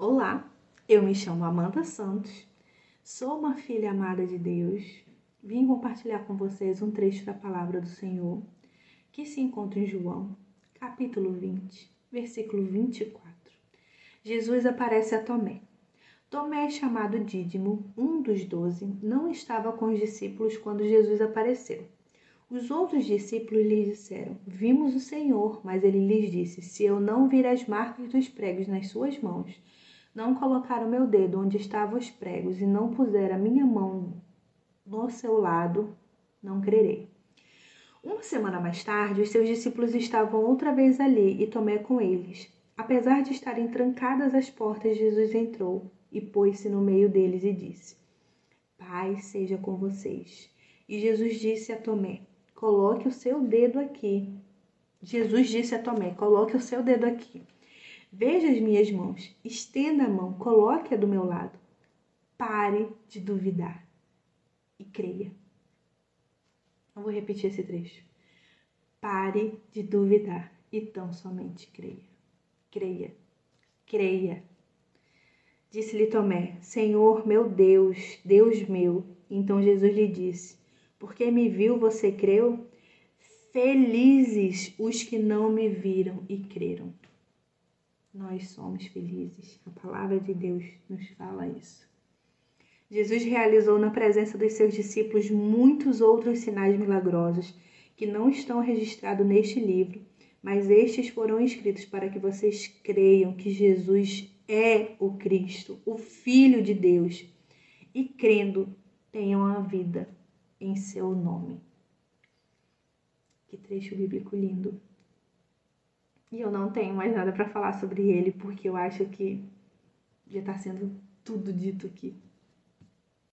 Olá, eu me chamo Amanda Santos, sou uma filha amada de Deus. Vim compartilhar com vocês um trecho da palavra do Senhor que se encontra em João, capítulo 20, versículo 24. Jesus aparece a Tomé. Tomé, chamado Dídimo, um dos doze, não estava com os discípulos quando Jesus apareceu. Os outros discípulos lhe disseram: Vimos o Senhor, mas ele lhes disse: Se eu não vir as marcas dos pregos nas suas mãos, não colocar o meu dedo onde estavam os pregos e não puser a minha mão no seu lado, não crerei. Uma semana mais tarde, os seus discípulos estavam outra vez ali e Tomé com eles. Apesar de estarem trancadas as portas, Jesus entrou e pôs-se no meio deles e disse: Paz seja com vocês. E Jesus disse a Tomé: Coloque o seu dedo aqui. Jesus disse a Tomé: Coloque o seu dedo aqui. Veja as minhas mãos. Estenda a mão, coloque-a do meu lado. Pare de duvidar e creia. Eu vou repetir esse trecho. Pare de duvidar e tão somente creia. Creia, creia. Disse-lhe Tomé: Senhor meu Deus, Deus meu. Então Jesus lhe disse: porque me viu, você creu? Felizes os que não me viram e creram. Nós somos felizes. A palavra de Deus nos fala isso. Jesus realizou na presença dos seus discípulos muitos outros sinais milagrosos que não estão registrados neste livro, mas estes foram escritos para que vocês creiam que Jesus é o Cristo, o Filho de Deus, e crendo tenham a vida em seu nome. Que trecho bíblico lindo. E eu não tenho mais nada para falar sobre ele, porque eu acho que já está sendo tudo dito aqui.